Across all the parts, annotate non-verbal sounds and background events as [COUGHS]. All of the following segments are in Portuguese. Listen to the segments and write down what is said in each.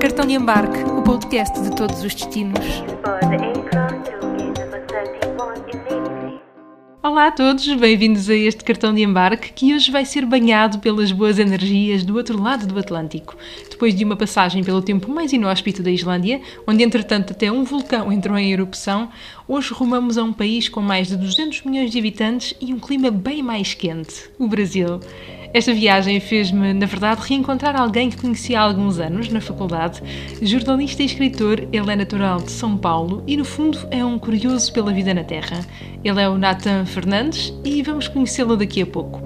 Cartão de embarque, o podcast de todos os destinos. Olá a todos, bem-vindos a este cartão de embarque que hoje vai ser banhado pelas boas energias do outro lado do Atlântico. Depois de uma passagem pelo tempo mais inóspito da Islândia, onde entretanto até um vulcão entrou em erupção, hoje rumamos a um país com mais de 200 milhões de habitantes e um clima bem mais quente, o Brasil. Esta viagem fez-me, na verdade, reencontrar alguém que conheci há alguns anos na faculdade. Jornalista e escritor, ele é natural de São Paulo e, no fundo, é um curioso pela vida na Terra. Ele é o Nathan Fernandes e vamos conhecê-lo daqui a pouco.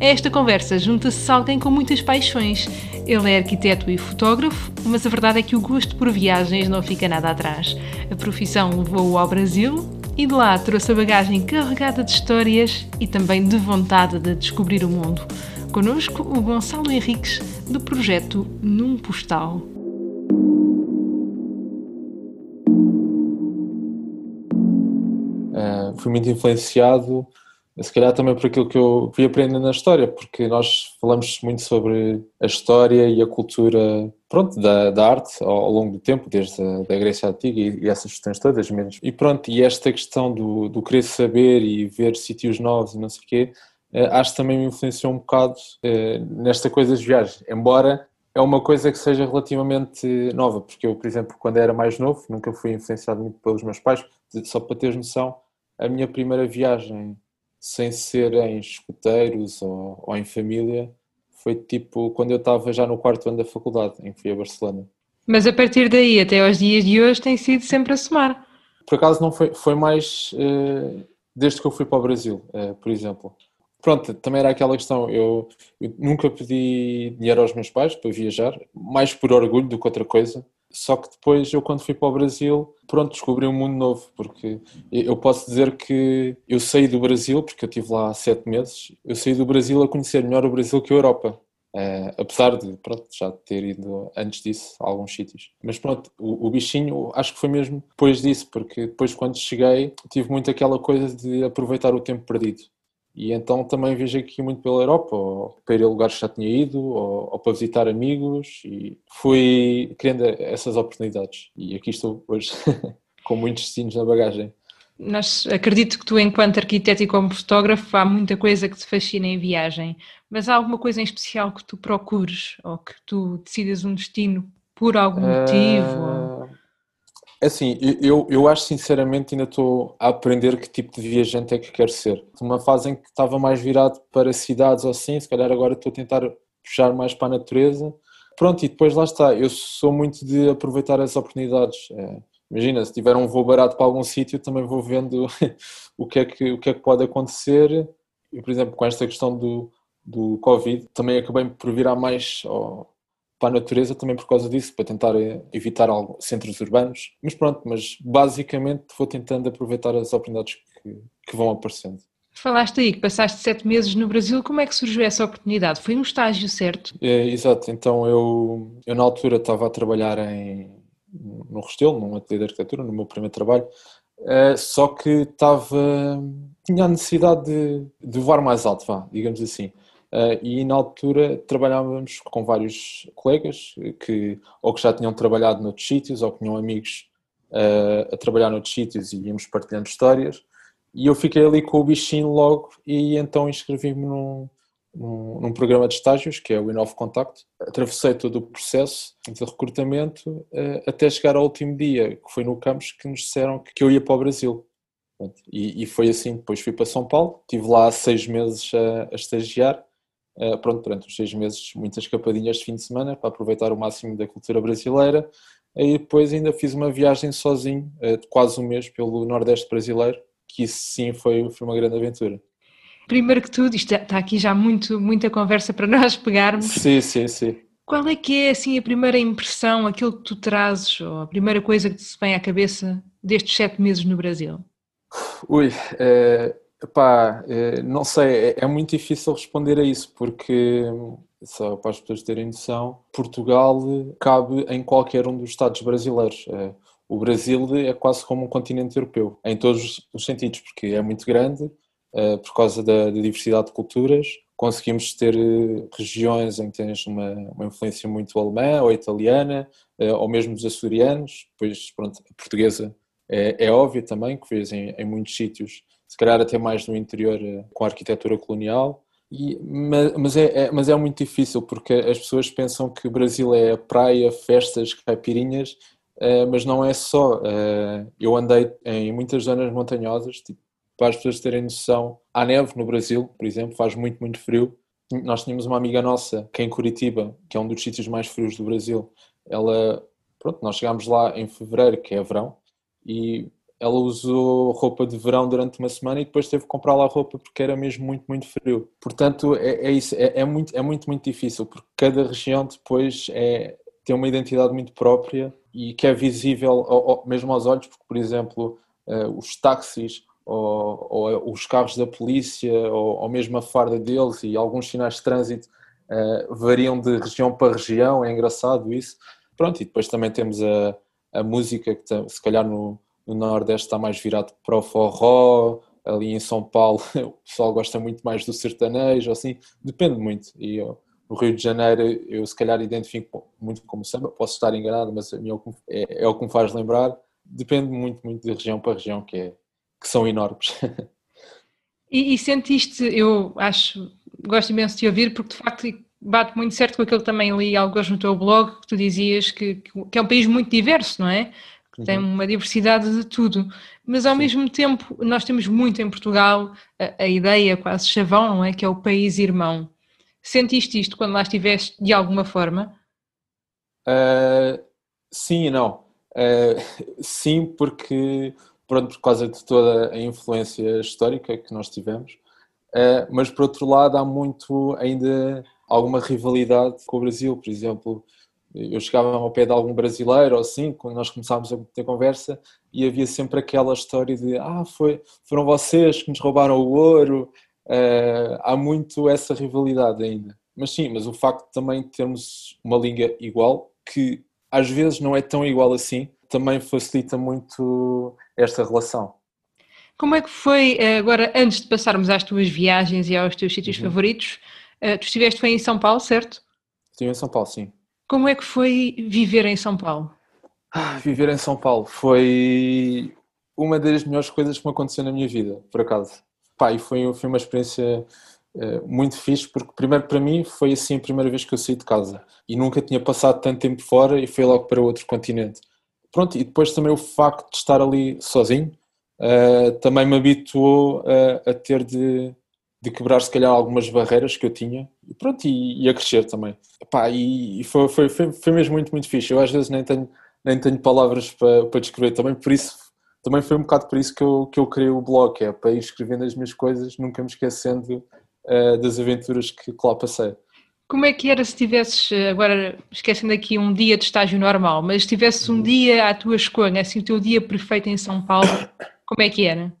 A esta conversa junta-se alguém com muitas paixões. Ele é arquiteto e fotógrafo, mas a verdade é que o gosto por viagens não fica nada atrás. A profissão levou-o ao Brasil e de lá trouxe a bagagem carregada de histórias e também de vontade de descobrir o mundo. Conosco, o Gonçalo Henriques, do projeto Num Postal. Uh, fui muito influenciado, se calhar também por aquilo que eu fui aprendendo na história, porque nós falamos muito sobre a história e a cultura pronto, da, da arte ao, ao, longo do tempo, desde a da Grécia Antiga e, e, essas questões todas, menos. E pronto, e esta questão do, do querer saber e ver sítios novos e não sei o quê, acho que também me influenciou um bocado uh, nesta coisa das viagens, embora é uma coisa que seja relativamente nova, porque eu, por exemplo, quando era mais novo, nunca fui influenciado muito pelos meus pais, só para teres noção, a minha primeira viagem sem ser em escuteiros ou, ou, em família foi tipo quando eu estava já no quarto ano da faculdade, em que fui a Barcelona. Mas a partir daí até aos dias de hoje tem sido sempre a somar. Por acaso não foi, foi mais uh, desde que eu fui para o Brasil, uh, por exemplo. Pronto, também era aquela questão, eu, eu nunca pedi dinheiro aos meus pais para viajar, mais por orgulho do que outra coisa. Só que depois eu quando fui para o Brasil, pronto, descobri um mundo novo, porque eu posso dizer que eu saí do Brasil, porque eu estive lá há sete meses, eu saí do Brasil a conhecer melhor o Brasil que a Europa. Uh, apesar de pronto, já ter ido antes disso a alguns sítios. Mas pronto, o, o, bichinho acho que foi mesmo depois disso, porque depois quando cheguei tive muito aquela coisa de aproveitar o tempo perdido. E então também viajei aqui muito pela Europa, ou para ir a lugares que já tinha ido, ou, ou, para visitar amigos, e fui querendo essas oportunidades. E aqui estou hoje, [LAUGHS] com muitos destinos na bagagem. Nós, acredito que tu, enquanto arquiteto e como fotógrafo, há muita coisa que te fascina em viagem, mas há alguma coisa em especial que tu procures, ou que tu decidas um destino por algum motivo? Ou... É assim, eu, eu acho sinceramente ainda estou a aprender que tipo de viajante é que quero ser. Uma fase em que estava mais virado para cidades ou assim, se calhar agora estou a tentar puxar mais para a natureza. Pronto, e depois lá está, eu sou muito de aproveitar as oportunidades. É, imagina, se tiver um voo barato para algum sítio, também vou vendo [LAUGHS] o que, é que, o que é que pode acontecer. E, por exemplo, com esta questão do, do Covid, também acabei por virar mais para a natureza também por causa disso, para tentar eh, evitar algo, centros urbanos. Mas pronto, mas basicamente vou tentando aproveitar as oportunidades que, que vão aparecendo. Falaste aí que passaste sete meses no Brasil, como é que surgiu essa oportunidade? Foi um estágio certo? É, exato, então eu, eu na altura estava a trabalhar em, no Restelo, num ateliê de arquitetura, no meu primeiro trabalho, uh, só que estava, tinha a necessidade de, de voar mais alto, vá, digamos assim. Uh, e na altura trabalhávamos com vários colegas que ou que já tinham trabalhado noutros sítios ou que tinham amigos uh, a trabalhar noutros sítios e íamos partilhando histórias. E eu fiquei ali com o bichinho logo e então inscrevi-me num, num, num, programa de estágios que é o Inove Contact. Atravessei todo o processo de recrutamento uh, até chegar ao último dia, que foi no campus, que nos disseram que, que eu ia para o Brasil. E, e, foi assim, depois fui para São Paulo, estive lá seis meses a, a estagiar Uh, pronto, durante os seis meses, muitas escapadinhas de fim de semana para aproveitar o máximo da cultura brasileira. E depois ainda fiz uma viagem sozinho, uh, de quase um mês, pelo Nordeste brasileiro, que isso sim foi, foi uma grande aventura. Primeiro que tudo, isto está aqui já muito, muita conversa para [LAUGHS] nós pegarmos. Sim, sim, sim. Qual é que é assim a primeira impressão, aquilo que tu trazes, ou a primeira coisa que te vem à cabeça destes sete meses no Brasil? Ui, uh Epá, eh, não sei, é, é muito difícil responder a isso, porque, só para as pessoas terem noção, Portugal cabe em qualquer um dos Estados brasileiros. Eh, o Brasil é quase como um continente europeu, em todos os sentidos, porque é muito grande, eh, por causa da, diversidade de culturas. conseguimos ter regiões em que tens uma, uma influência muito alemã ou italiana, ou mesmo dos açorianos, depois pronto, a portuguesa é, é óbvia também, que vês em, em, muitos sítios, se calhar até mais no interior eh, com a arquitetura colonial, e, mas, é, é, mas é muito difícil porque as pessoas pensam que o Brasil é praia, festas, caipirinhas, mas não é só. eu andei em muitas zonas montanhosas, tipo para as pessoas terem noção, há neve no Brasil, por exemplo, faz muito, muito frio. Nós tínhamos uma amiga nossa, que é em Curitiba, que é um dos sítios mais frios do Brasil. Ela, pronto, nós chegámos lá em fevereiro, que é verão, e ela usou roupa de verão durante uma semana e depois teve que comprar lá roupa porque era mesmo muito, muito frio. Portanto, é, é isso, é, é, muito, é muito, muito difícil, porque cada região depois é, tem uma identidade muito própria e que é visível ao, ao, mesmo aos olhos, porque, por exemplo, uh, os táxis ou, ou os carros da polícia, ou, ou, mesmo a farda deles e alguns sinais de trânsito uh, variam de região para região, é engraçado isso. Pronto, e depois também temos a, a música que se calhar no, no Nordeste está mais virado para o forró, ali em São Paulo [LAUGHS] o pessoal gosta muito mais do sertanejo, assim, depende muito. E eu, no Rio de Janeiro eu se calhar identifico muito como samba, posso estar enganado, mas é, é, é o que me faz lembrar. Depende muito, muito de região para região, que é, que são enormes. [LAUGHS] E, e, sentiste, eu acho, gosto imenso de ouvir, porque de facto bate muito certo com aquilo que também li alguns no teu blog, que tu dizias que, que é um país muito diverso, não é? Que tem uhum. uma diversidade de tudo, mas ao Sim. mesmo tempo nós temos muito em Portugal a, a, ideia quase chavão, não é? Que é o país irmão. Sentiste isto quando lá estiveste de alguma forma? Uh, sim e não. Uh, [LAUGHS] sim, porque pronto, por causa de toda a influência histórica que nós tivemos, uh, mas por outro lado há muito ainda alguma rivalidade com o Brasil, por exemplo, eu chegava ao pé de algum brasileiro ou assim, quando nós começámos a ter conversa, e havia sempre aquela história de ah, foi, foram vocês que nos roubaram o ouro, uh, há muito essa rivalidade ainda. Mas sim, mas o facto de também termos uma língua igual, que às vezes não é tão igual assim, também facilita muito esta relação. Como é que foi, eh, agora, antes de passarmos às tuas viagens e aos teus sítios uhum. favoritos, eh, tu estiveste em São Paulo, certo? Estive em São Paulo, sim. Como é que foi viver em São Paulo? Ah, viver em São Paulo foi uma das melhores coisas que me aconteceu na minha vida, por acaso. Pá, e foi, foi uma experiência uh, muito fixe, porque primeiro para mim foi assim a primeira vez que eu saí de casa. E nunca tinha passado tanto tempo fora e foi logo para outro continente. Pronto, e depois também o facto de estar ali sozinho uh, também me habituou a, a ter de, de, quebrar se calhar algumas barreiras que eu tinha pronto, e, e a crescer também. E, e foi, foi, foi, foi, mesmo muito, muito fixe. Eu às vezes nem tenho, nem tenho palavras para, para descrever também, por isso também foi um bocado por isso que eu, que eu criei o blog, é para ir escrevendo as minhas coisas, nunca me esquecendo uh, das aventuras que, que lá passei. Como é que era se tivesses, agora esquecendo aqui um dia de estágio normal, mas se tivesses um dia à tua escolha, assim, o teu dia perfeito em São Paulo, [COUGHS] como é que era?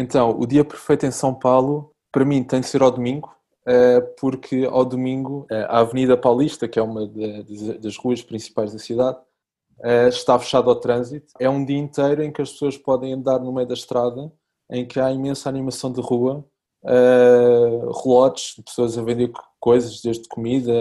Então, o dia perfeito em São Paulo, para mim, tem de ser ao domingo, eh, porque ao domingo eh, a Avenida Paulista, que é uma das ruas principais da cidade, eh, está fechada ao trânsito. É um dia inteiro em que as pessoas podem andar no meio da estrada, em que há imensa animação de rua, relotes de pessoas a vender coisas, desde comida,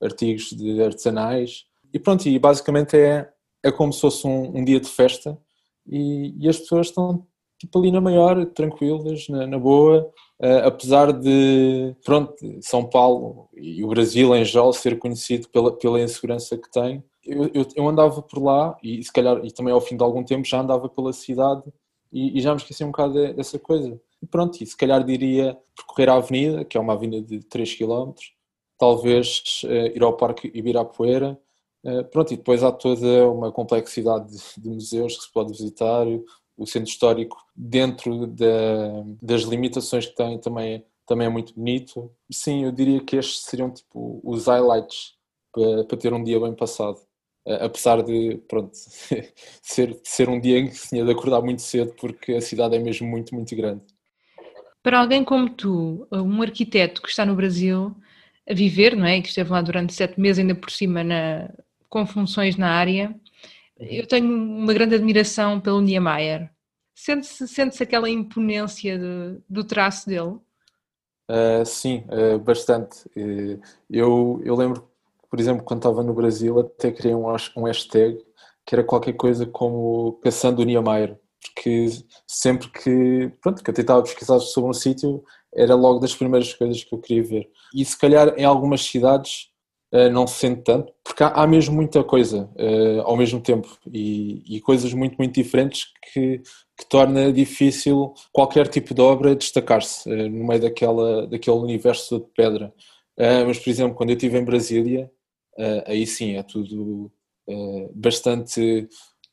artigos de artesanais. E pronto, e basicamente é, é como se fosse um, um dia de festa e, e, as pessoas estão tipo ali na maior, tranquilas, na, na boa, uh, apesar de, pronto, São Paulo e o Brasil em geral ser conhecido pela, pela insegurança que tem. Eu, eu, eu, andava por lá e se calhar, e também ao fim de algum tempo já andava pela cidade e, e já me esqueci um bocado dessa coisa. E pronto, e se calhar diria percorrer a avenida, que é uma avenida de 3 km, talvez uh, ir ao Parque Ibirapuera, uh, pronto, e depois há toda uma complexidade de, de, museus que se pode visitar, o centro histórico dentro da, das limitações que tem também, é, também é muito bonito. Sim, eu diria que estes seriam tipo os highlights para, para ter um dia bem passado apesar de pronto, [LAUGHS] ser, ser um dia em que se tinha de acordar muito cedo porque a cidade é mesmo muito, muito grande. Para alguém como tu, um arquiteto que está no Brasil a viver, não é? Que esteve lá durante sete meses, ainda por cima, na, com funções na área, eu tenho uma grande admiração pelo Niemeyer. Sente-se sente aquela imponência de, do traço dele? Uh, sim, uh, bastante. Uh, eu, eu lembro, por exemplo, quando estava no Brasil, até criei um, um hashtag que era qualquer coisa como caçando o Niemeyer, porque sempre que, pronto, que eu tentava pesquisar sobre um sítio, era logo das primeiras coisas que eu queria ver. E se calhar em algumas cidades não se sente tanto, porque há, há mesmo muita coisa ao mesmo tempo e, e coisas muito, muito diferentes que que torna difícil qualquer tipo de obra destacar-se uh, no meio daquela, daquele universo de pedra. Uh, mas, por exemplo, quando eu estive em Brasília, uh, aí sim é tudo bastante,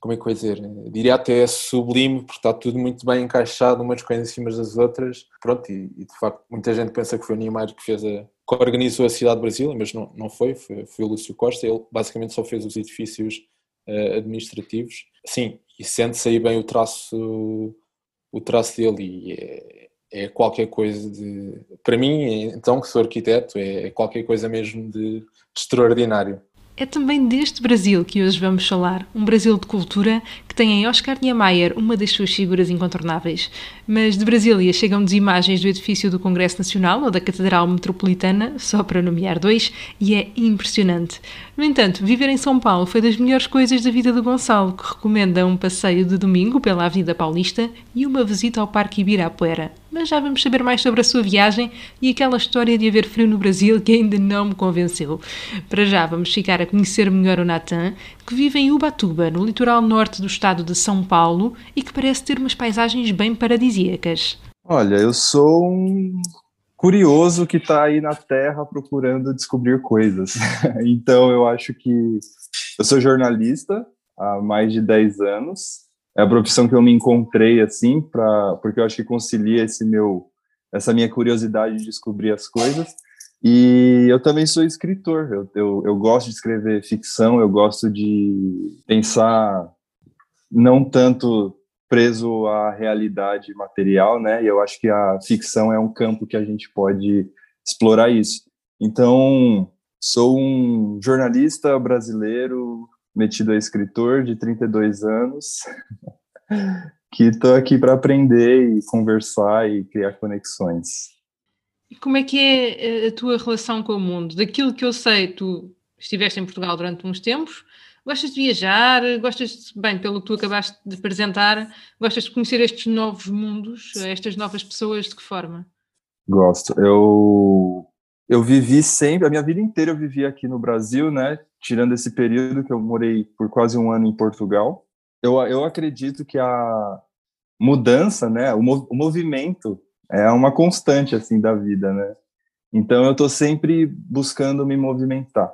como é que eu dizer, diria até sublime, porque está tudo muito bem encaixado, umas coisas em cima das outras. Pronto, e, e, de facto muita gente pensa que foi o Niemeyer que fez a, que organizou a cidade de Brasília, mas não, não foi, foi, foi o Lúcio Costa, ele basicamente só fez os edifícios administrativos. Sim, e sente-se aí bem o traço, o traço dele e é, é, qualquer coisa de. Para mim, então, que sou arquiteto, é qualquer coisa mesmo de, de extraordinário. É também deste Brasil que hoje vamos falar, um Brasil de cultura que tem em Oscar Niemeyer uma das suas figuras incontornáveis. Mas de Brasília chegam-nos imagens do edifício do Congresso Nacional ou da Catedral Metropolitana, só para nomear dois, e é impressionante. No entanto, viver em São Paulo foi das melhores coisas da vida do Gonçalo, que recomenda um passeio de domingo pela Avenida Paulista e uma visita ao Parque Ibirapuera mas já vamos saber mais sobre a sua viagem e aquela história de haver frio no Brasil que ainda não me convenceu. Para já vamos ficar a conhecer melhor o Natan, que vive em Ubatuba, no litoral norte do estado de São Paulo e que parece ter umas paisagens bem paradisíacas. Olha, eu sou um curioso que está aí na Terra procurando descobrir coisas. [LAUGHS] então eu acho que eu sou jornalista há mais de 10 anos é a profissão que eu me encontrei assim para porque eu acho que concilia esse meu essa minha curiosidade de descobrir as coisas. E eu também sou escritor. Eu, eu, eu gosto de escrever ficção eu gosto de pensar não tanto preso à realidade material né? E eu acho que a ficção é um campo que a gente pode explorar isso. Então sou um jornalista brasileiro metido a escritor de 32 anos, [LAUGHS] que estou aqui para aprender e conversar e criar conexões. E como é que é a tua relação com o mundo? Daquilo que eu sei, tu estiveste em Portugal durante uns tempos, gostas de viajar, gostas, de, bem, pelo que tu acabaste de apresentar, gostas de conhecer estes novos mundos, estas novas pessoas, de que forma? Gosto. Eu eu vivi sempre, a minha vida inteira eu vivi aqui no Brasil, né? Tirando esse período que eu morei por quase um ano em Portugal. Eu, eu acredito que a mudança, né? O, mov, o movimento é uma constante, assim, da vida, né? Então eu estou sempre buscando me movimentar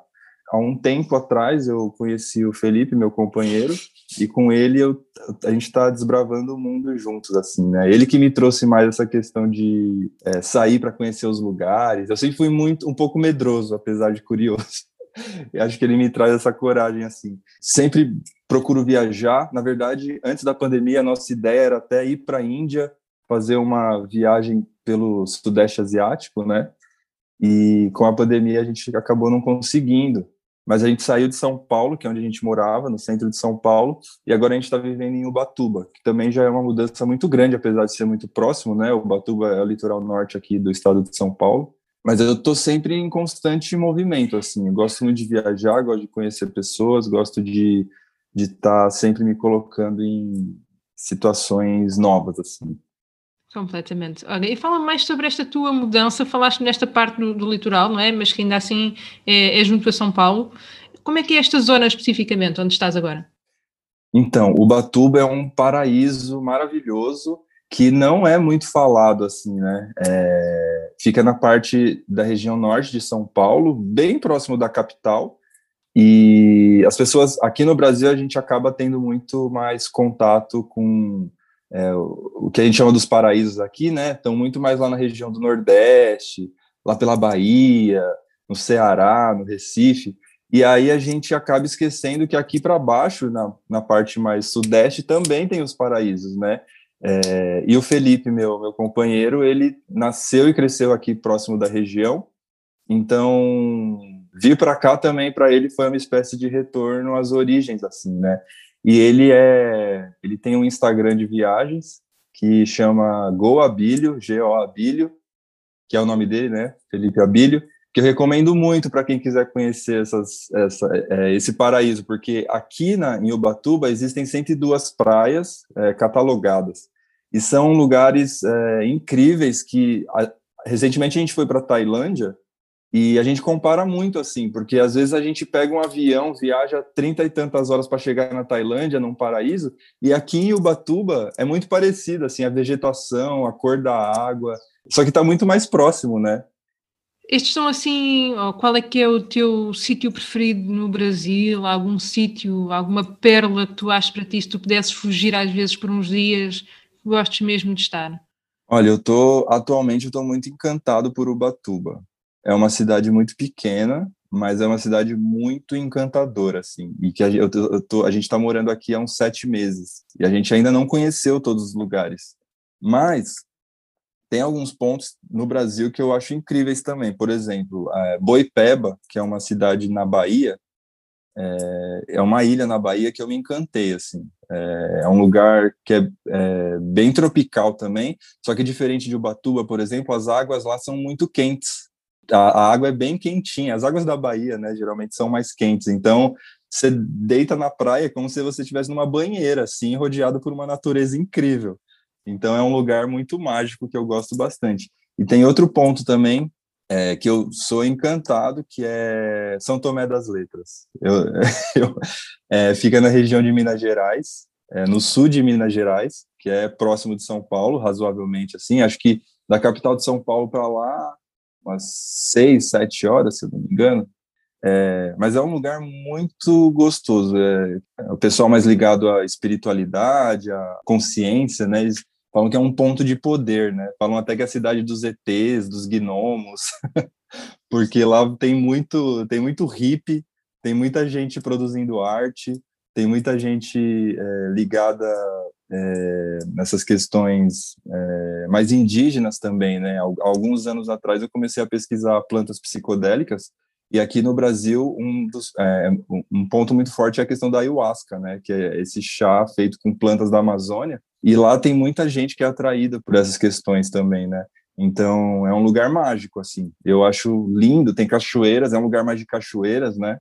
há um tempo atrás eu conheci o Felipe, meu companheiro, e com ele eu, a gente está desbravando o mundo juntos, assim, né? Ele que me trouxe mais essa questão de é, sair para conhecer os lugares. Eu sempre fui muito, um pouco medroso, apesar de curioso. [LAUGHS] Eu acho que ele me traz essa coragem, assim. Sempre procuro viajar. Na verdade, antes da pandemia, a nossa ideia era até ir para a Índia, fazer uma viagem pelo Sudeste Asiático, né? E com a pandemia a gente acabou não conseguindo. Mas a gente saiu de São Paulo, que é onde a gente morava, no centro de São Paulo, e agora a gente está vivendo em Ubatuba, que também já é uma mudança muito grande, apesar de ser muito próximo, né? Ubatuba é o litoral norte aqui do estado de São Paulo. Mas eu estou sempre em constante movimento, assim. Eu gosto muito de viajar, gosto de conhecer pessoas, gosto de de estar tá sempre me colocando em situações novas, assim. Completamente. Olha, e fala mais sobre esta tua mudança. Falaste nesta parte do, do litoral, não é? Mas que ainda assim é, é, junto a São Paulo. Como é que é esta zona especificamente, onde estás agora? Então, o Batuba é um paraíso maravilhoso que não é muito falado assim, né? É, fica na parte da região norte de São Paulo, bem próximo da capital. E as pessoas aqui no Brasil a gente acaba tendo muito mais contato com é, o que a gente chama dos paraísos aqui, né? Estão muito mais lá na região do Nordeste, lá pela Bahia, no Ceará, no Recife. E aí a gente acaba esquecendo que aqui para baixo, na, na parte mais sudeste, também tem os paraísos, né? É, e o Felipe, meu, meu companheiro, ele nasceu e cresceu aqui próximo da região. Então, vir para cá também para ele foi uma espécie de retorno às origens, assim, né? E ele é, ele tem um Instagram de viagens que chama Go Abilio, G O Abilio, que é o nome dele, né? Felipe Abílio, que eu recomendo muito para quem quiser conhecer essas, essa, é, esse paraíso, porque aqui na, em Ubatuba existem 102 praias é, catalogadas, e são lugares é, incríveis que, a, recentemente a gente foi para Tailândia, e a gente compara muito assim, porque às vezes a gente pega um avião, viaja trinta e tantas horas para chegar na Tailândia, num paraíso, e aqui em Ubatuba é muito parecido, assim, a vegetação, a cor da água, só que está muito mais próximo, né? Estes são assim, qual é que é o teu sítio preferido no Brasil? Algum sítio, alguma pérola que tu achas para ti, se tu pudesses fugir às vezes por uns dias, gostes mesmo de estar? Olha, eu tô atualmente eu tô muito encantado por Ubatuba. É uma cidade muito pequena, mas é uma cidade muito encantadora, assim. E que a, eu, eu tô, a gente está morando aqui há uns sete meses e a gente ainda não conheceu todos os lugares. Mas tem alguns pontos no Brasil que eu acho incríveis também. Por exemplo, Boipeba, que é uma cidade na Bahia, é, é, uma ilha na Bahia que eu me encantei, assim. É, é um lugar que é, é, bem tropical também, só que diferente de Ubatuba, por exemplo, as águas lá são muito quentes a, a, água é bem quentinha. As águas da Bahia, né, geralmente são mais quentes. Então, você deita na praia como se você estivesse numa banheira, assim, rodeado por uma natureza incrível. Então, é um lugar muito mágico que eu gosto bastante. E tem outro ponto também é, que eu sou encantado, que é São Tomé das Letras. Eu, [LAUGHS] eu é, fica na região de Minas Gerais, é, no sul de Minas Gerais, que é próximo de São Paulo, razoavelmente assim. Acho que da capital de São Paulo para lá umas seis, sete horas, se eu não me engano. É, mas é um lugar muito gostoso. É, o pessoal mais ligado à espiritualidade, à consciência, né? Eles falam que é um ponto de poder, né? Falam até que é a cidade dos ETs, dos gnomos, [LAUGHS] porque lá tem muito, tem muito hippie, tem muita gente produzindo arte, tem muita gente é, ligada é, nessas questões é, mais indígenas também, né? Alguns anos atrás eu comecei a pesquisar plantas psicodélicas e aqui no Brasil um, dos, é, um ponto muito forte é a questão da ayahuasca, né? Que é esse chá feito com plantas da Amazônia e lá tem muita gente que é atraída por essas questões também, né? Então é um lugar mágico assim. Eu acho lindo, tem cachoeiras, é um lugar mais de cachoeiras, né?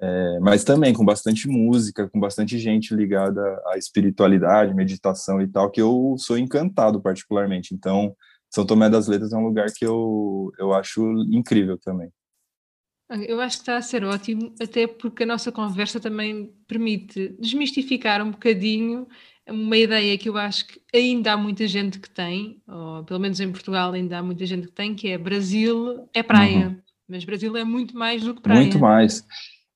É, mas também com bastante música, com bastante gente ligada à espiritualidade, meditação e tal, que eu sou encantado particularmente. Então, São Tomé das Letras é um lugar que eu, eu acho incrível também. Eu acho que está a ser ótimo, até porque a nossa conversa também permite desmistificar um bocadinho uma ideia que eu acho que ainda há muita gente que tem, ou pelo menos em Portugal ainda há muita gente que tem, que é Brasil é praia. Uhum. Mas Brasil é muito mais do que praia. Muito mais.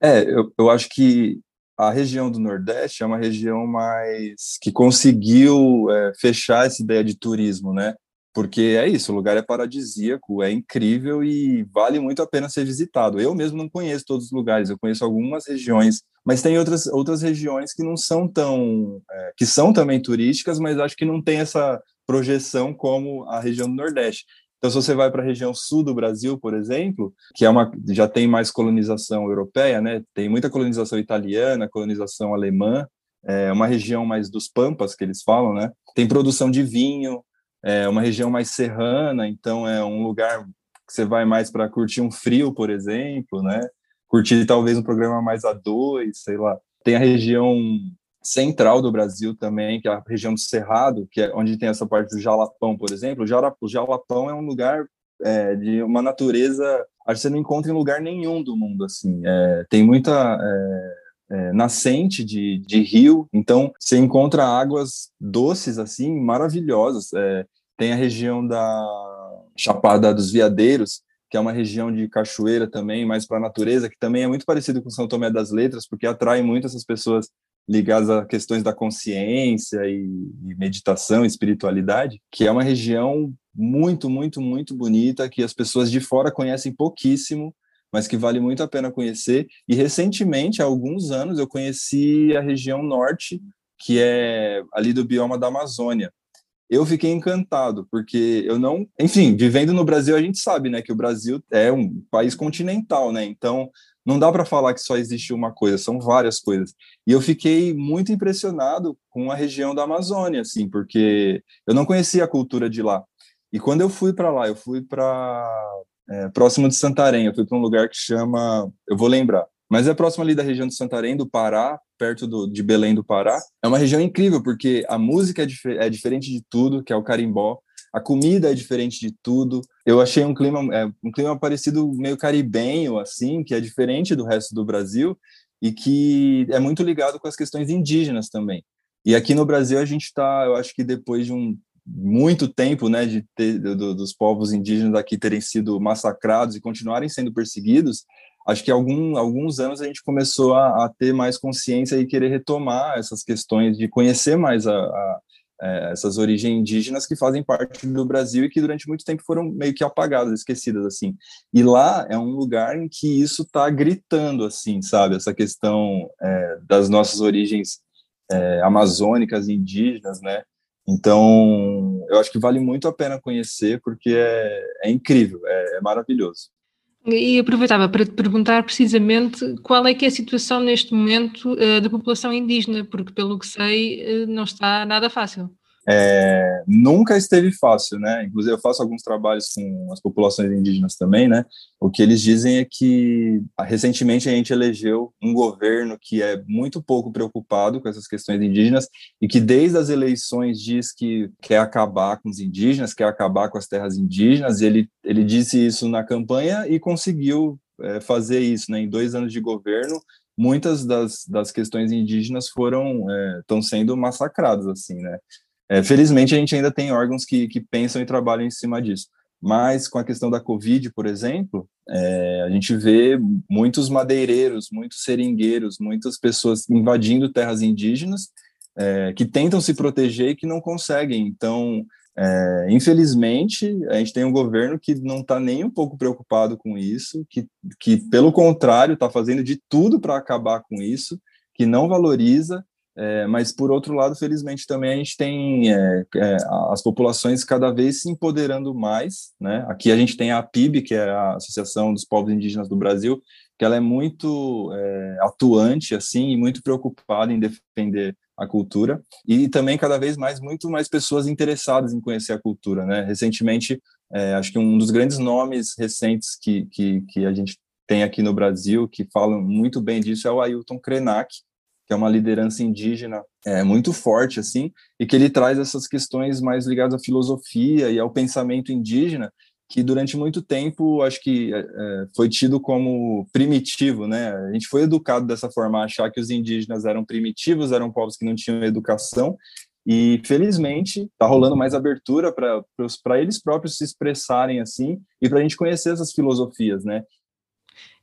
É, eu, eu acho que a região do Nordeste é uma região mais que conseguiu é, fechar essa ideia de turismo, né? Porque é isso, o lugar é paradisíaco, é incrível e vale muito a pena ser visitado. Eu mesmo não conheço todos os lugares, eu conheço algumas regiões, mas tem outras, outras regiões que não são tão. É, que são também turísticas, mas acho que não tem essa projeção como a região do Nordeste. Então, se você vai para a região sul do Brasil, por exemplo, que é uma já tem mais colonização europeia, né? Tem muita colonização italiana, colonização alemã, é uma região mais dos pampas que eles falam, né? Tem produção de vinho, é uma região mais serrana, então é um lugar que você vai mais para curtir um frio, por exemplo, né? Curtir talvez um programa mais a dois, sei lá. Tem a região central do Brasil também, que é a região do Cerrado, que é onde tem essa parte do Jalapão, por exemplo. O Jalapão é um lugar é, de uma natureza, acho que você não encontra em lugar nenhum do mundo, assim. É, tem muita é, é, nascente de, de rio, então você encontra águas doces, assim, maravilhosas. É, tem a região da Chapada dos Veadeiros, que é uma região de cachoeira também, mais para a natureza, que também é muito parecido com São Tomé das Letras, porque atrai muito essas pessoas ligadas a questões da consciência e, e meditação, espiritualidade, que é uma região muito, muito, muito bonita, que as pessoas de fora conhecem pouquíssimo, mas que vale muito a pena conhecer. E recentemente, há alguns anos, eu conheci a região norte, que é ali do bioma da Amazônia. Eu fiquei encantado, porque eu não. Enfim, vivendo no Brasil, a gente sabe, né, que o Brasil é um país continental, né? Então, não dá para falar que só existe uma coisa, são várias coisas. E eu fiquei muito impressionado com a região da Amazônia, assim, porque eu não conhecia a cultura de lá. E quando eu fui para lá, eu fui para é, próximo de Santarém, eu fui para um lugar que chama, eu vou lembrar, mas é próximo ali da região de Santarém, do Pará, perto do, de Belém do Pará. É uma região incrível, porque a música é, dif é diferente de tudo, que é o carimbó, a comida é diferente de tudo. Eu achei um clima, é, um clima parecido meio caribenho, assim, que é diferente do resto do Brasil e que é muito ligado com as questões indígenas também. E aqui no Brasil a gente está, eu acho que depois de um muito tempo, né, de ter, do, dos povos indígenas aqui terem sido massacrados e continuarem sendo perseguidos, acho que algum, alguns anos a gente começou a, a, ter mais consciência e querer retomar essas questões de conhecer mais a, a, é, essas origens indígenas que fazem parte do Brasil e que durante muito tempo foram meio que apagadas, esquecidas assim. E lá é um lugar em que isso está gritando assim, sabe? Essa questão é, das nossas origens é, amazônicas, indígenas, né? Então, eu acho que vale muito a pena conhecer porque é, é incrível, é, é maravilhoso. E aproveitava para te perguntar precisamente qual é que é a situação neste momento uh, da população indígena, porque pelo que sei uh, não está nada fácil é, nunca esteve fácil, né? Inclusive eu faço alguns trabalhos com as populações indígenas também, né? O que eles dizem é que recentemente a gente elegeu um governo que é muito pouco preocupado com essas questões indígenas e que desde as eleições diz que quer acabar com os indígenas, quer acabar com as terras indígenas. E ele ele disse isso na campanha e conseguiu é, fazer isso, né? Em dois anos de governo muitas das, das questões indígenas foram estão é, sendo massacradas assim né é, felizmente, a gente ainda tem órgãos que, que pensam e trabalham em cima disso. Mas com a questão da Covid, por exemplo, é, a gente vê muitos madeireiros, muitos seringueiros, muitas pessoas invadindo terras indígenas é, que tentam se proteger e que não conseguem. Então, é, infelizmente, a gente tem um governo que não está nem um pouco preocupado com isso, que, que pelo contrário, está fazendo de tudo para acabar com isso, que não valoriza é, mas, por outro lado, felizmente também a gente tem é, é, as populações cada vez se empoderando mais. Né? Aqui a gente tem a PIB, que é a Associação dos Povos Indígenas do Brasil, que ela é muito é, atuante assim e muito preocupada em defender a cultura e também cada vez mais muito mais pessoas interessadas em conhecer a cultura. Né? Recentemente, é, acho que um dos grandes nomes recentes que, que, que a gente tem aqui no Brasil que falam muito bem disso é o Ailton Krenak, que é uma liderança indígena é, muito forte, assim, e que ele traz essas questões mais ligadas à filosofia e ao pensamento indígena, que durante muito tempo acho que é, é, foi tido como primitivo, né? A gente foi educado dessa forma, a achar que os indígenas eram primitivos, eram povos que não tinham educação, e felizmente está rolando mais abertura para eles próprios se expressarem assim e para a gente conhecer essas filosofias, né?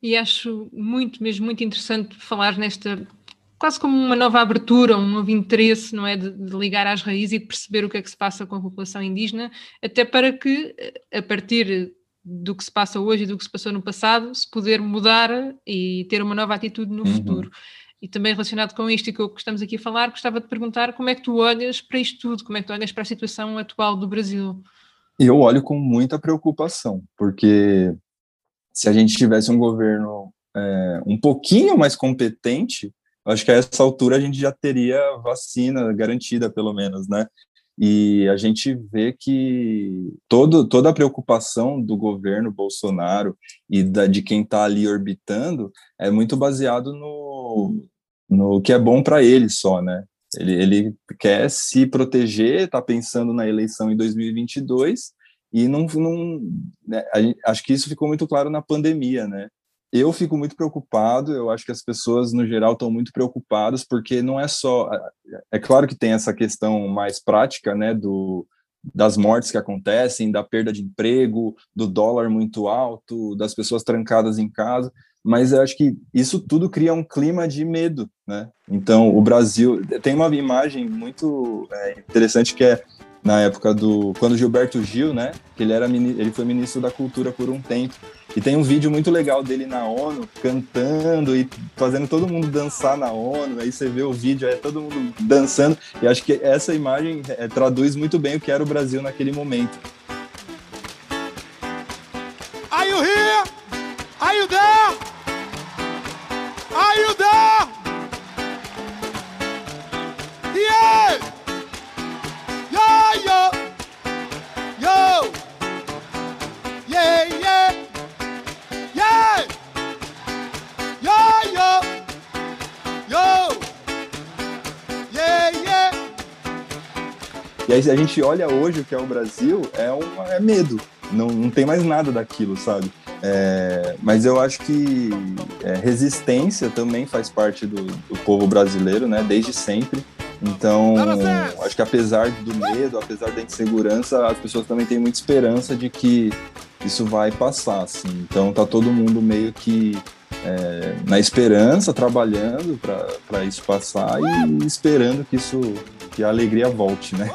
E acho muito, mesmo muito interessante falar nesta quase como uma nova abertura, um novo interesse, não é, de, de, ligar às raízes e de perceber o que é que se passa com a população indígena, até para que, eh, a partir do que se passa hoje e do que se passou no passado, se poder mudar e ter uma nova atitude no uhum. futuro. E também relacionado com isto e com o que estamos aqui a falar, gostava de perguntar como é que tu olhas para isto tudo, como é que tu olhas para a situação atual do Brasil? Eu olho com muita preocupação, porque se a gente tivesse um governo é, um pouquinho mais competente, acho que a essa altura a gente já teria vacina garantida, pelo menos, né? E a gente vê que todo, toda a preocupação do governo Bolsonaro e da, de quem está ali orbitando é muito baseado no, no que é bom para ele só, né? Ele, ele quer se proteger, está pensando na eleição em 2022 e não, não né, acho que isso ficou muito claro na pandemia, né? Eu fico muito preocupado, eu acho que as pessoas no geral estão muito preocupadas, porque não é só. É claro que tem essa questão mais prática, né, do, das mortes que acontecem, da perda de emprego, do dólar muito alto, das pessoas trancadas em casa, mas eu acho que isso tudo cria um clima de medo, né? Então, o Brasil. Tem uma imagem muito é, interessante que é na época do quando Gilberto Gil, né, ele era ele foi ministro da Cultura por um tempo. E tem um vídeo muito legal dele na ONU cantando e fazendo todo mundo dançar na ONU. Aí você vê o vídeo, é todo mundo dançando. E acho que essa imagem é, traduz muito bem o que era o Brasil naquele momento. E aí a gente olha hoje o que é o Brasil, é, uma, é medo. Não, não tem mais nada daquilo, sabe? É, mas eu acho que é, resistência também faz parte do, do povo brasileiro, né? Desde sempre. Então, acho que apesar do medo, apesar da insegurança, as pessoas também têm muita esperança de que isso vai passar, assim. Então, tá todo mundo meio que é, na esperança, trabalhando para isso passar e esperando que isso, que a alegria volte, né?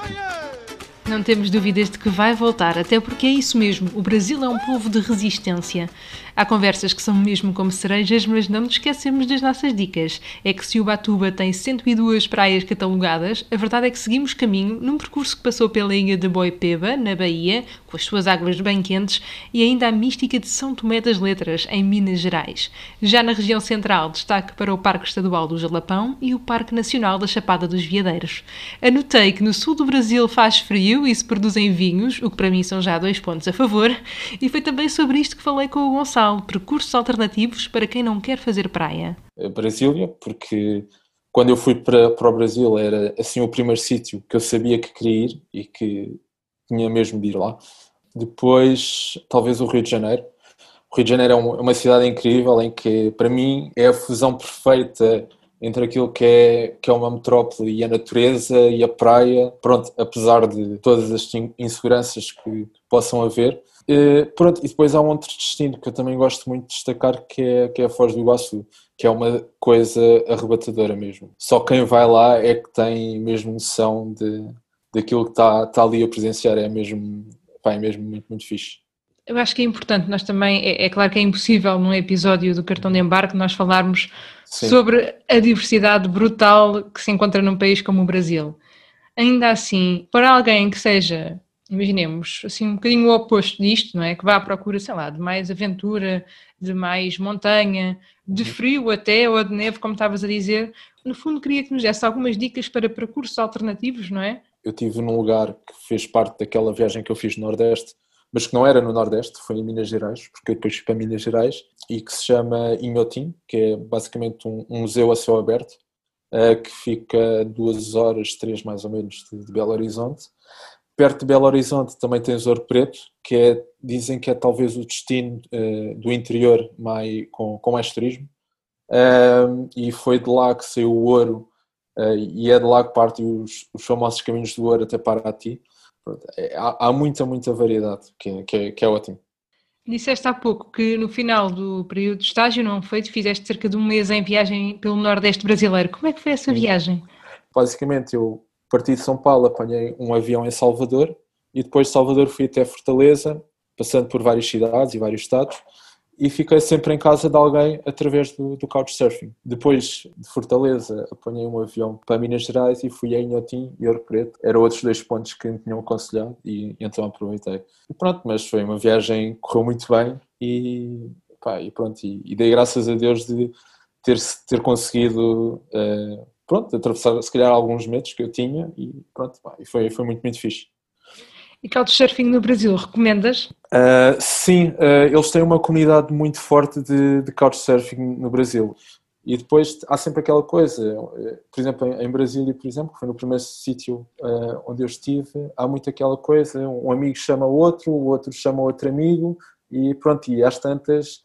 Não temos dúvidas de que vai voltar, até porque é isso mesmo. O Brasil é um povo de resistência. Há conversas que são mesmo como cerejas, mas não nos esquecemos das nossas dicas. É que se o Batuba tem 102 praias catalogadas, a verdade é que seguimos caminho num percurso que passou pela ilha de Boipeba, na Bahia, com as suas águas bem quentes, e ainda a mística de São Tomé das Letras, em Minas Gerais. Já na região central, destaque para o Parque Estadual do Jalapão e o Parque Nacional da Chapada dos Veadeiros. Anotei que no sul do Brasil faz frio e se produzem vinhos, o que para mim são já dois pontos a favor, e foi também sobre isto que falei com o Gonçalo percursos alternativos para quem não quer fazer praia? Brasília, porque quando eu fui para, para o Brasil era assim o primeiro sítio que eu sabia que queria ir e que tinha mesmo de ir lá. Depois, talvez o Rio de Janeiro. O Rio de Janeiro é uma cidade incrível em que, para mim, é a fusão perfeita entre aquilo que é, que é uma metrópole e a natureza e a praia. Pronto, apesar de todas as inseguranças que possam haver, Uh, pronto, e depois há um outro destino que eu também gosto muito de destacar que é, que é a Foz do Iguaçu, que é uma coisa arrebatadora mesmo. Só quem vai lá é que tem mesmo noção de, daquilo que está, está ali a presenciar, é mesmo, pá, é mesmo muito, muito fixe. Eu acho que é importante, nós também, é, é, claro que é impossível num episódio do cartão de embarque nós falarmos Sim. sobre a diversidade brutal que se encontra num país como o Brasil. Ainda assim, para alguém que seja imaginemos, assim um bocadinho o oposto disto, não é? Que vá à procura, sei lá, de mais aventura, de mais montanha, de uhum. frio até, ou de neve, como estavas a dizer. No fundo, queria que nos desse algumas dicas para percursos alternativos, não é? Eu tive num lugar que fez parte daquela viagem que eu fiz no Nordeste, mas que não era no Nordeste, foi em Minas Gerais, porque eu depois fui para Minas Gerais, e que se chama Inhotim, que é basicamente um, um museu a céu aberto, uh, que fica duas horas, três mais ou menos, de, de Belo Horizonte, perto de Belo Horizonte também tens Ouro Preto, que é, dizem que é talvez o destino uh, do interior mais, com, com mais turismo. Um, e foi de lá que saiu o ouro, uh, e é de lá que partem os, os famosos caminhos do ouro até Paraty. Pronto, é, há, há, muita, muita variedade, que, é, que, é, que é ótimo. Disseste há pouco que no final do período de estágio não foi, fizeste cerca de um mês em viagem pelo Nordeste brasileiro. Como é que foi essa viagem? Basicamente, eu parti de São Paulo, apanhei um avião em Salvador e depois de Salvador fui até Fortaleza, passando por várias cidades e vários estados e fiquei sempre em casa de alguém através do, do Couchsurfing. Depois de Fortaleza, apanhei um avião para Minas Gerais e fui a Inhotim e Ouro Preto. Eram outros dois pontos que me tinham aconselhado e, então aproveitei. E pronto, mas foi uma viagem que correu muito bem e, pá, e pronto, e, e, dei graças a Deus de ter, ter conseguido uh, pronto, atravessar se calhar alguns medos que eu tinha e pronto, e foi, foi muito, muito fixe. E Couchsurfing no Brasil, recomendas? Uh, sim, uh, eles têm uma comunidade muito forte de, de Couchsurfing no Brasil. E depois há sempre aquela coisa, por exemplo, em Brasília, por exemplo, que foi no primeiro sítio uh, onde eu estive, há muito aquela coisa, um amigo chama outro, o outro chama outro amigo, e pronto, e às tantas eh,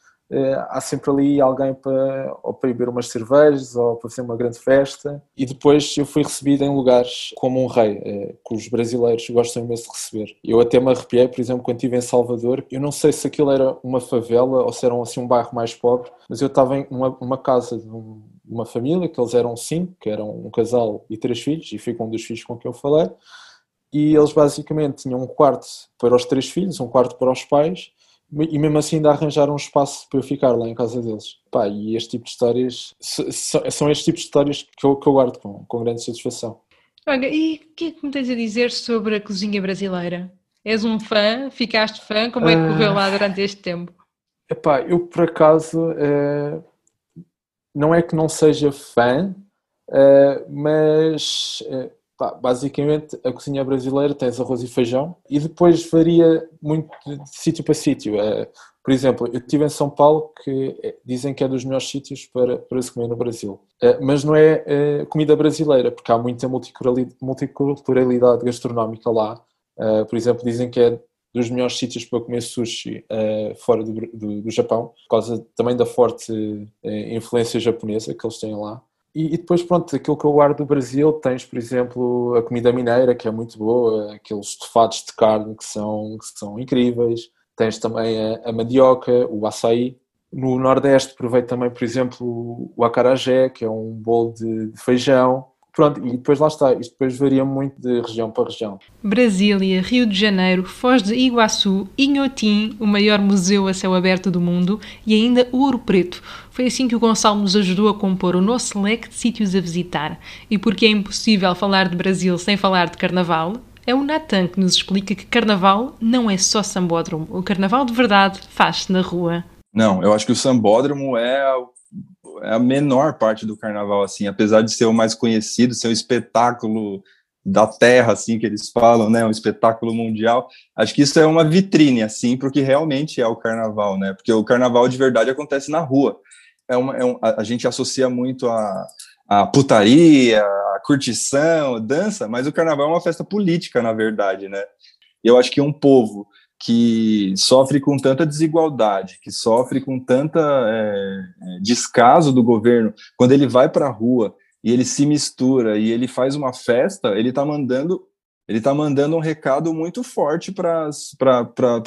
há sempre ali alguém para, ou para beber umas cervejas ou para fazer uma grande festa. E depois eu fui recebido em lugares como um rei, eh, que os brasileiros gostam imenso de receber. Eu até me arrepiei, por exemplo, quando estive em Salvador. Eu não sei se aquilo era uma favela ou se era assim, um bairro mais pobre, mas eu estava em uma, uma casa de um, uma família, que eles eram cinco, que eram um casal e três filhos, e fui com um dos filhos com quem eu falei. E eles basicamente tinham um quarto para os três filhos, um quarto para os pais e mesmo assim ainda arranjaram um espaço para eu ficar lá em casa deles. Pá, e este tipo de histórias são estes tipos de histórias que eu, que eu guardo com, com grande satisfação. Olha, e o que é que me tens a dizer sobre a cozinha brasileira? És um fã? Ficaste fã? Como é que correu lá durante este tempo? Epá, eu por acaso é, não é que não seja fã, é, mas basicamente, a cozinha brasileira tens arroz e feijão e depois varia muito de sítio para sítio. É, por exemplo, eu estive em São Paulo, que é- dizem que é dos melhores sítios para, para se comer no Brasil. Eh, Mas não é eh, comida brasileira, porque há muita multiculturali- multiculturalidade gastronómica lá. Eh, Por exemplo, dizem que é dos melhores sítios para comer sushi eh, fora do, do- do Japão, por causa também da forte eh, influência japonesa que eles têm lá. E, e depois, pronto, aquilo que eu guardo do Brasil, tens, por exemplo, a comida mineira, que é muito boa, aqueles estofados de carne que são, que são incríveis. Tens também a, a mandioca, o açaí. No Nordeste, provei também, por exemplo, o acarajé, que é um bolo de, de feijão. Pronto, e depois lá está, isto depois varia muito de região para região. Brasília, Rio de Janeiro, Foz de Iguaçu, Inhotim, o maior museu a céu aberto do mundo, e ainda o Ouro Preto. Foi assim que o Gonçalo nos ajudou a compor o nosso leque de sítios a visitar. E porque é impossível falar de Brasil sem falar de Carnaval, é o Natan que nos explica que Carnaval não é só sambódromo. O Carnaval de verdade faz-se na rua. Não, eu acho que o sambódromo é a, é menor parte do carnaval, assim, apesar de ser o mais conhecido, ser um espetáculo da terra, assim, que eles falam, né, um espetáculo mundial. Acho que isso é uma vitrine, assim, porque realmente é o carnaval, né, porque o carnaval de verdade acontece na rua. É uma, é um, a, a gente associa muito a, a putaria, a curtição, a dança, mas o carnaval é uma festa política, na verdade, né. Eu acho que um povo que sofre com tanta desigualdade, que sofre com tanta é, descaso do governo, quando ele vai para a rua e ele se mistura e ele faz uma festa, ele está mandando ele está mandando um recado muito forte para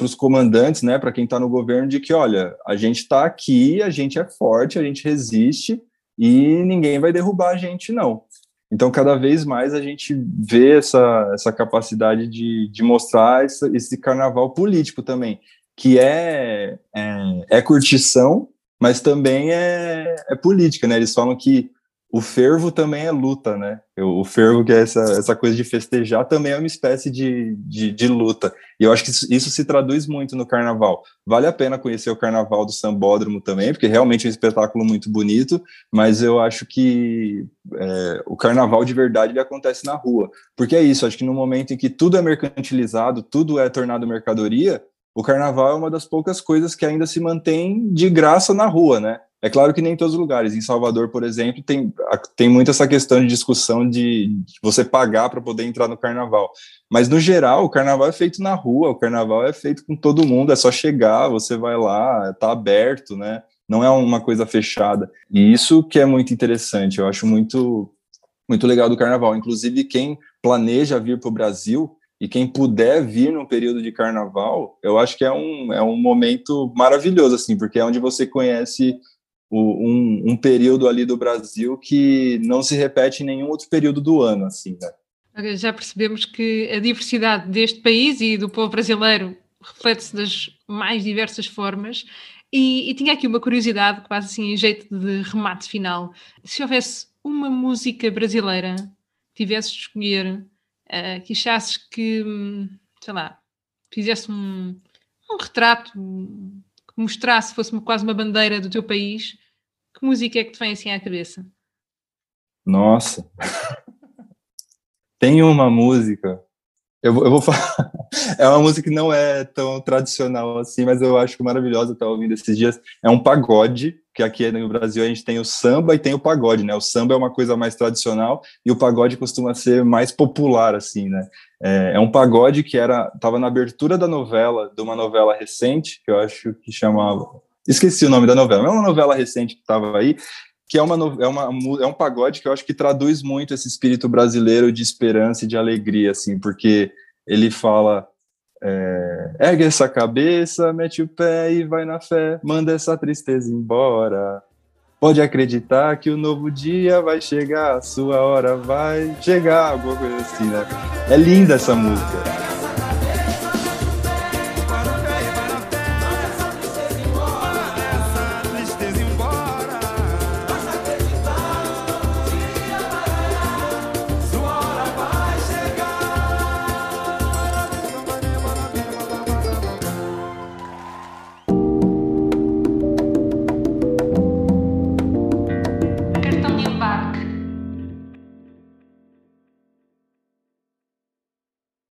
os comandantes, né, para quem está no governo, de que, olha, a gente está aqui, a gente é forte, a gente resiste e ninguém vai derrubar a gente, não. Então, cada vez mais a gente vê essa, essa capacidade de, de mostrar essa, esse carnaval político também, que é, é, é curtição, mas também é, é, política, né? Eles falam que o fervo também é luta, né? O fervo, que é essa, essa coisa de festejar, também é uma espécie de, de, de luta. E eu acho que isso, isso, se traduz muito no carnaval. Vale a pena conhecer o carnaval do Sambódromo também, porque realmente é um espetáculo muito bonito, mas eu acho que é, o carnaval de verdade ele acontece na rua. Porque é isso, acho que no momento em que tudo é mercantilizado, tudo é tornado mercadoria, o carnaval é uma das poucas coisas que ainda se mantém de graça na rua, né? É claro que nem em todos os lugares. Em Salvador, por exemplo, tem, tem muito essa questão de discussão de, de você pagar para poder entrar no carnaval. Mas, no geral, o carnaval é feito na rua, o carnaval é feito com todo mundo, é só chegar, você vai lá, está aberto, né? Não é uma coisa fechada. E isso que é muito interessante, eu acho muito, muito legal do carnaval. Inclusive, quem planeja vir para o Brasil e quem puder vir no período de carnaval, eu acho que é um, é um momento maravilhoso, assim, porque é onde você conhece um, um, período ali do Brasil que não se repete em nenhum outro período do ano, assim, né? Já percebemos que a diversidade deste país e do povo brasileiro reflete-se das mais diversas formas. E, e, tinha aqui uma curiosidade, quase assim em jeito de remate final. Se houvesse uma música brasileira que tivesses de escolher, uh, que achasses que, sei lá, fizesse um, um retrato, que mostrasse, fosse quase uma bandeira do teu país, música é que te vem assim à cabeça? Nossa. Tem uma música. Eu, eu vou falar. [LAUGHS] É uma música que não é tão tradicional assim, mas eu acho maravilhosa. Estar ouvindo esses dias. É um pagode, que aqui no Brasil a gente tem o samba e tem o pagode, né? O samba é uma coisa mais tradicional e o pagode costuma ser mais popular, assim, né? É, é um pagode que era estava na abertura da novela, de uma novela recente, que eu acho que chamava esqueci o nome da novela, é uma novela recente que estava aí, que é, uma, é, uma, é um pagode que eu acho que traduz muito esse espírito brasileiro de esperança e de alegria, assim, porque ele fala, é, ergue essa cabeça, mete o pé e vai na fé, manda essa tristeza embora, pode acreditar que o novo dia vai chegar, a sua hora vai chegar, alguma coisa assim, né? É linda essa música.